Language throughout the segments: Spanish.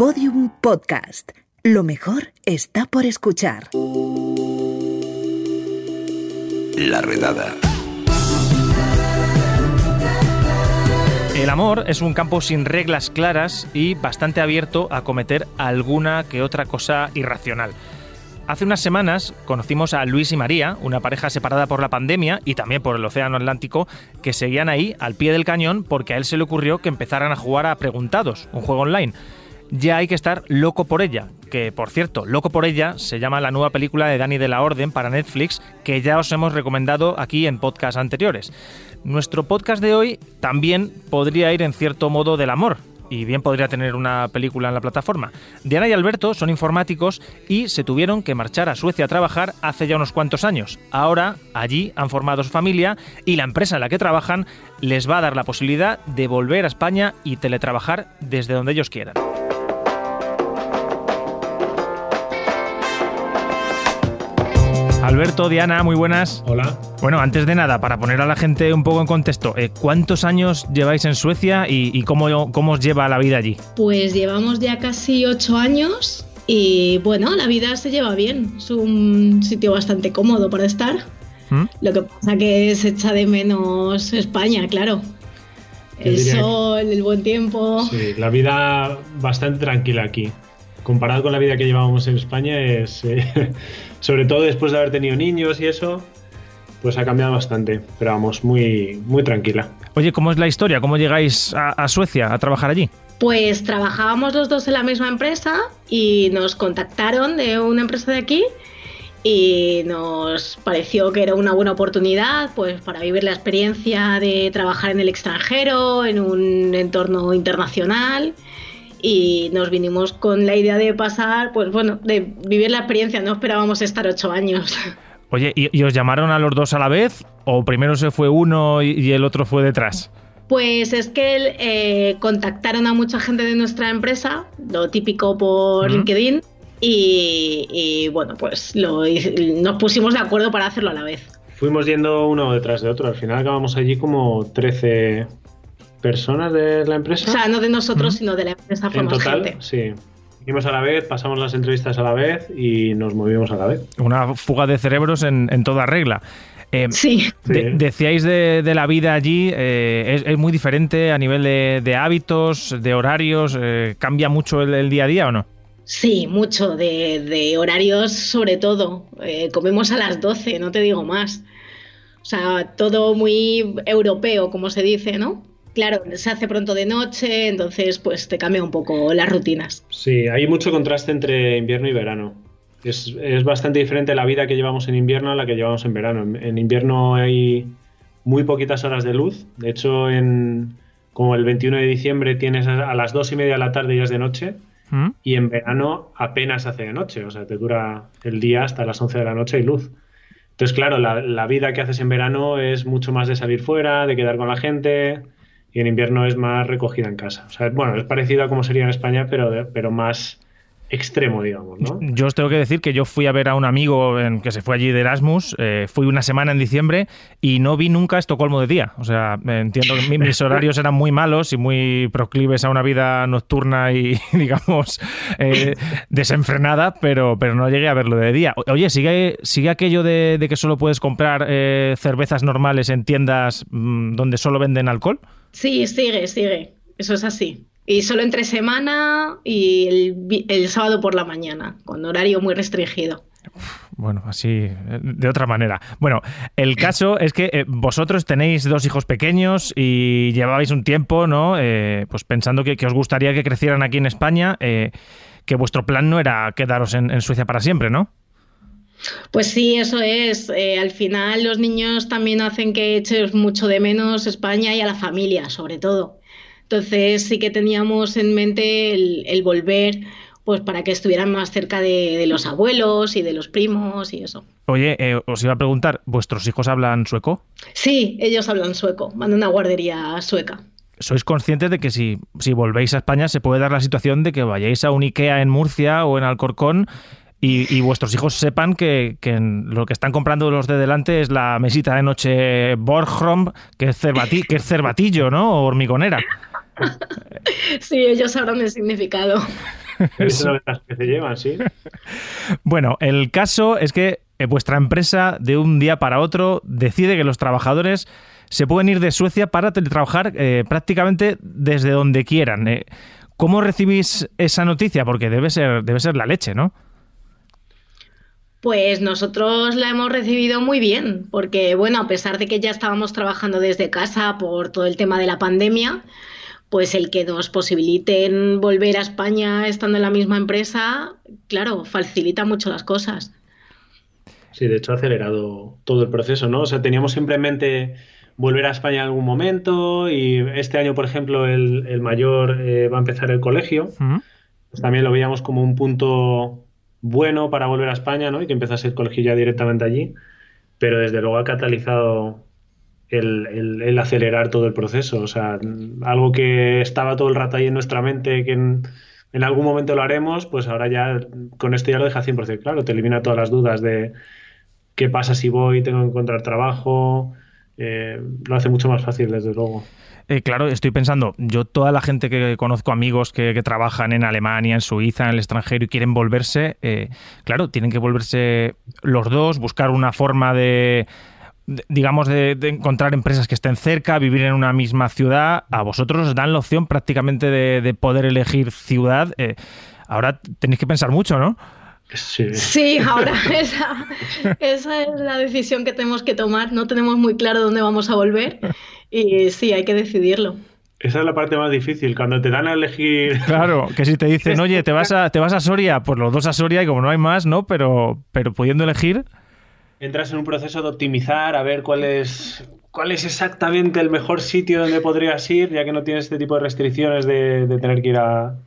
Podium Podcast. Lo mejor está por escuchar. La redada. El amor es un campo sin reglas claras y bastante abierto a cometer alguna que otra cosa irracional. Hace unas semanas conocimos a Luis y María, una pareja separada por la pandemia y también por el Océano Atlántico, que seguían ahí al pie del cañón porque a él se le ocurrió que empezaran a jugar a Preguntados, un juego online. Ya hay que estar loco por ella, que por cierto, Loco por ella se llama la nueva película de Dani de la Orden para Netflix, que ya os hemos recomendado aquí en podcasts anteriores. Nuestro podcast de hoy también podría ir en cierto modo del amor, y bien podría tener una película en la plataforma. Diana y Alberto son informáticos y se tuvieron que marchar a Suecia a trabajar hace ya unos cuantos años. Ahora allí han formado su familia y la empresa en la que trabajan les va a dar la posibilidad de volver a España y teletrabajar desde donde ellos quieran. Alberto, Diana, muy buenas. Hola. Bueno, antes de nada, para poner a la gente un poco en contexto, eh, ¿cuántos años lleváis en Suecia y, cómo, cómo, os lleva la vida allí? Pues llevamos ya casi ocho años y bueno, la vida se lleva bien. Es un sitio bastante cómodo para estar. ¿Mm? Lo que pasa que se echa de menos España, claro. El sol, el buen tiempo. Sí, la vida bastante tranquila aquí comparado con la vida que llevábamos en España, es eh, sobre todo después de haber tenido niños y eso, pues ha cambiado bastante, pero vamos, muy, muy tranquila. Oye, ¿cómo es la historia? ¿Cómo llegáis a, Suecia a trabajar allí? Pues trabajábamos los dos en la misma empresa y nos contactaron de una empresa de aquí y nos pareció que era una buena oportunidad pues para vivir la experiencia de trabajar en el extranjero, en un entorno internacional y nos vinimos con la idea de pasar, pues bueno, de vivir la experiencia, no esperábamos estar ocho años. Oye, ¿y, os llamaron a los dos a la vez o primero se fue uno y, el otro fue detrás? Pues es que eh, contactaron a mucha gente de nuestra empresa, lo típico por LinkedIn, y, bueno, pues nos pusimos de acuerdo para hacerlo a la vez. Fuimos yendo uno detrás de otro, al final acabamos allí como 13, personas de la empresa. O sea, no de nosotros, sino de la empresa. En total, sí. Fuimos a la vez, pasamos las entrevistas a la vez y nos movimos a la vez. Una fuga de cerebros en, toda regla. Eh, sí. decíais de, la vida allí, eh, es, muy diferente a nivel de, hábitos, de horarios, eh, ¿cambia mucho el, día a día o no? Sí, mucho, de, horarios sobre todo. comemos a las 12, no te digo más. O sea, todo muy europeo, como se dice, ¿no? Claro, se hace pronto de noche, entonces pues te cambia un poco las rutinas. Sí, hay mucho contraste entre invierno y verano. Es, bastante diferente la vida que llevamos en invierno a la que llevamos en verano. En, invierno hay muy poquitas horas de luz. De hecho, en como el 21 de diciembre tienes a, las dos y media de la tarde y es de noche. ¿Mm? Y en verano apenas hace de noche. O sea, te dura el día hasta las 11 de la noche y luz. Entonces, claro, la, la vida que haces en verano es mucho más de salir fuera, de quedar con la gente y en invierno es más recogida en casa. O sea, bueno, es parecido a como sería en España, pero, pero más extremo, digamos, ¿no? Yo os tengo que decir que yo fui a ver a un amigo en, que se fue allí de Erasmus, eh, fui una semana en diciembre y no vi nunca Estocolmo de día. O sea, entiendo que mis horarios eran muy malos y muy proclives a una vida nocturna y, digamos, eh, desenfrenada, pero, pero no llegué a verlo de día. Oye, ¿sigue, sigue aquello de, que solo puedes comprar eh, cervezas normales en tiendas mm, donde solo venden alcohol? Sí, sigue, sigue. Eso es así. Y solo entre semana y el, sábado por la mañana, con horario muy restringido. Bueno, así, de otra manera. Bueno, el caso es que eh, vosotros tenéis dos hijos pequeños y llevabais un tiempo, ¿no? Eh, pues pensando que, os gustaría que crecieran aquí en España, eh, que vuestro plan no era quedaros en, en Suecia para siempre, ¿no? Pues sí, eso es. al final los niños también hacen que eches mucho de menos España y a la familia, sobre todo. Entonces sí que teníamos en mente el, volver pues para que estuvieran más cerca de, los abuelos y de los primos y eso. Oye, eh, os iba a preguntar, ¿vuestros hijos hablan sueco? Sí, ellos hablan sueco, van a una guardería sueca. ¿Sois conscientes de que si, si volvéis a España se puede dar la situación de que vayáis a un IKEA en Murcia o en Alcorcón y, vuestros hijos sepan que, lo que están comprando los de delante es la mesita de noche Borgrom, que es, que es cervatillo, ¿no? O hormigonera. Sí, ellos sabrán el significado. Es una ventaja que se llevan, sí. Bueno, el caso es que eh, vuestra empresa de un día para otro decide que los trabajadores se pueden ir de Suecia para teletrabajar eh, prácticamente desde donde quieran. Eh, ¿Cómo recibís esa noticia? Porque debe ser, debe ser la leche, ¿no? Pues nosotros la hemos recibido muy bien, porque bueno, a pesar de que ya estábamos trabajando desde casa por todo el tema de la pandemia, pues el que nos posibiliten volver a España estando en la misma empresa, claro, facilita mucho las cosas. Sí, de hecho ha acelerado todo el proceso, ¿no? O sea, teníamos simplemente volver a España en algún momento y este año, por ejemplo, el, mayor eh, va a empezar el colegio. Pues también lo veíamos como un punto bueno para volver a España, ¿no? Y que empezase el colegio ya directamente allí, pero desde luego ha catalizado el, acelerar todo el proceso. O sea, algo que estaba todo el rato ahí en nuestra mente, que en, algún momento lo haremos, pues ahora ya con esto ya lo deja 100% claro, te elimina todas las dudas de qué pasa si voy, tengo que encontrar trabajo, eh, lo hace mucho más fácil, desde luego. Eh, claro, estoy pensando, yo toda la gente que conozco, amigos que, trabajan en Alemania, en Suiza, en el extranjero y quieren volverse, eh, claro, tienen que volverse los dos, buscar una forma de, digamos, de, encontrar empresas que estén cerca, vivir en una misma ciudad. A vosotros os dan la opción prácticamente de, poder elegir ciudad. Eh, ahora tenéis que pensar mucho, ¿no? Sí, ahora esa, esa, es la decisión que tenemos que tomar. No tenemos muy claro dónde vamos a volver y sí, hay que decidirlo. Esa es la parte más difícil, cuando te dan a elegir. Claro, que si te dicen, oye, te vas a, te vas a Soria, pues los dos a Soria y como no hay más, ¿no? Pero, pero pudiendo elegir. Entras en un proceso de optimizar, a ver cuál es, cuál es exactamente el mejor sitio donde podrías ir, ya que no tienes este tipo de restricciones de, tener que ir a,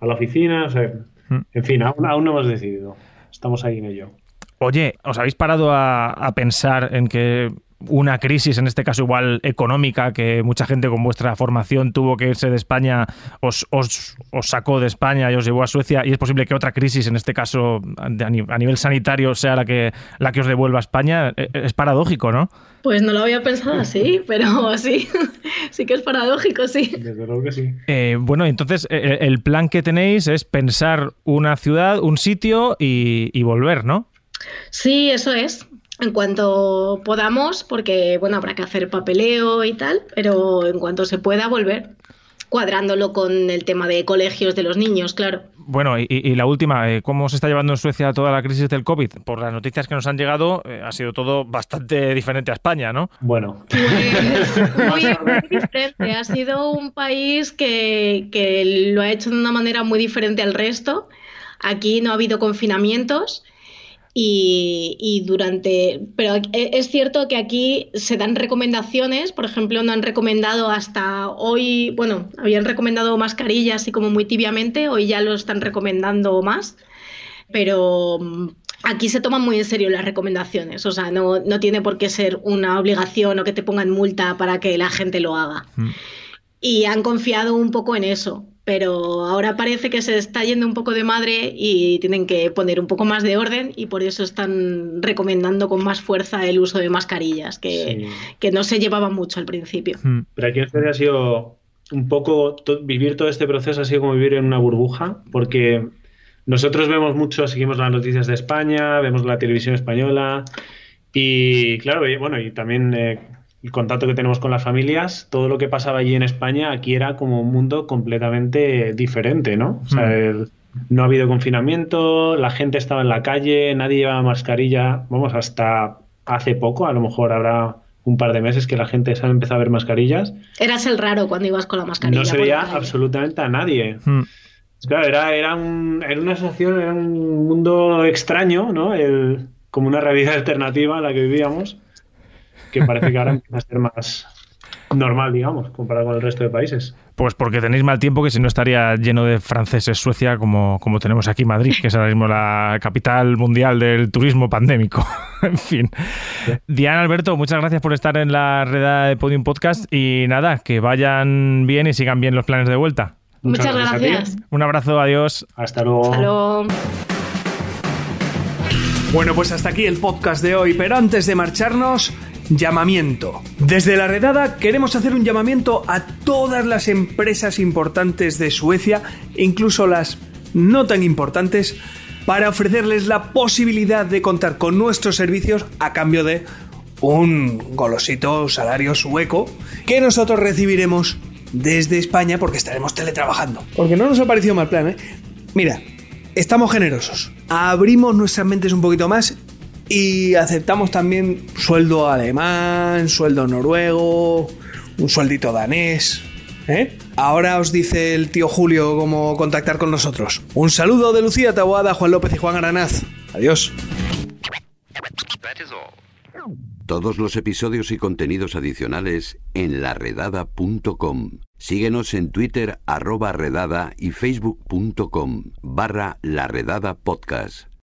a la oficina. O sea, Mm. En fin, aún, no hemos decidido. Estamos ahí en ello. Oye, ¿os habéis parado a, pensar en que una crisis, en este caso igual económica, que mucha gente con vuestra formación tuvo que irse de España, os, os, sacó de España y os llevó a Suecia, y es posible que otra crisis, en este caso a nivel sanitario, sea la que, la que os devuelva a España? E, e, es paradójico, ¿no? Pues no lo había pensado así, pero sí, sí que es paradójico, sí. Desde luego que sí. Eh, bueno, entonces eh, eh, el plan que tenéis es pensar una ciudad, un sitio y, volver, ¿no? Sí, eso es. En cuanto podamos, porque bueno, habrá que hacer papeleo y tal, pero en cuanto se pueda volver cuadrándolo con el tema de colegios de los niños, claro. Bueno, y, la última, eh, ¿cómo se está llevando en Suecia toda la crisis del COVID? Por las noticias que nos han llegado, eh, ha sido todo bastante diferente a España, ¿no? Bueno. Pues, muy, diferente. Ha sido un país que, que lo ha hecho de una manera muy diferente al resto. Aquí no ha habido confinamientos y, durante. Pero e, es cierto que aquí se dan recomendaciones, por ejemplo, no han recomendado hasta hoy, bueno, habían recomendado mascarillas así como muy tibiamente, hoy ya lo están recomendando más, pero mm, aquí se toman muy en serio las recomendaciones, o sea, no, no tiene por qué ser una obligación o que te pongan multa para que la gente lo haga. Mm. Y han confiado un poco en eso pero ahora parece que se está yendo un poco de madre y tienen que poner un poco más de orden y por eso están recomendando con más fuerza el uso de mascarillas, que, no se llevaba mucho al principio. Hmm. Pero aquí en Australia ha sido un poco, vivir todo este proceso ha sido como vivir en una burbuja, porque nosotros vemos mucho, seguimos las noticias de España, vemos la televisión española y claro, bueno, y también... Eh, el contacto que tenemos con las familias, todo lo que pasaba allí en España, aquí era como un mundo completamente diferente, ¿no? O sea, hmm. no ha habido confinamiento, la gente estaba en la calle, nadie llevaba mascarilla, vamos, hasta hace poco, a lo mejor habrá un par de meses que la gente se ha empezado a ver mascarillas. Eras el raro cuando ibas con la mascarilla. No se veía absolutamente a nadie. Hmm. Claro, era, era, un, era una sensación, era un mundo extraño, ¿no? El, como una realidad alternativa a la que vivíamos que parece que ahora empieza a ser más normal, digamos, comparado con el resto de países. Pues porque tenéis mal tiempo que si no estaría lleno de franceses Suecia como, como tenemos aquí Madrid, que es ahora mismo la capital mundial del turismo pandémico. en fin. Diana Alberto, muchas gracias por estar en la red de Podium Podcast y nada, que vayan bien y sigan bien los planes de vuelta. Muchas, gracias. Un abrazo, adiós. Hasta luego. Hasta luego. Bueno, pues hasta aquí el podcast de hoy, pero antes de marcharnos, llamamiento. Desde la redada queremos hacer un llamamiento a todas las empresas importantes de Suecia, incluso las no tan importantes para ofrecerles la posibilidad de contar con nuestros servicios a cambio de un golosito salario sueco que nosotros recibiremos desde España porque estaremos teletrabajando. Porque no nos ha parecido mal plan, ¿eh? Mira, estamos generosos. Abrimos nuestras mentes un poquito más y aceptamos también sueldo alemán, sueldo noruego, un sueldito danés. ¿eh? Ahora os dice el tío Julio cómo contactar con nosotros. Un saludo de Lucía Taboada, Juan López y Juan Aranaz. Adiós. Todos los episodios y contenidos adicionales en laredada.com. Síguenos en Twitter arroba redada y facebook.com barra laredada podcast.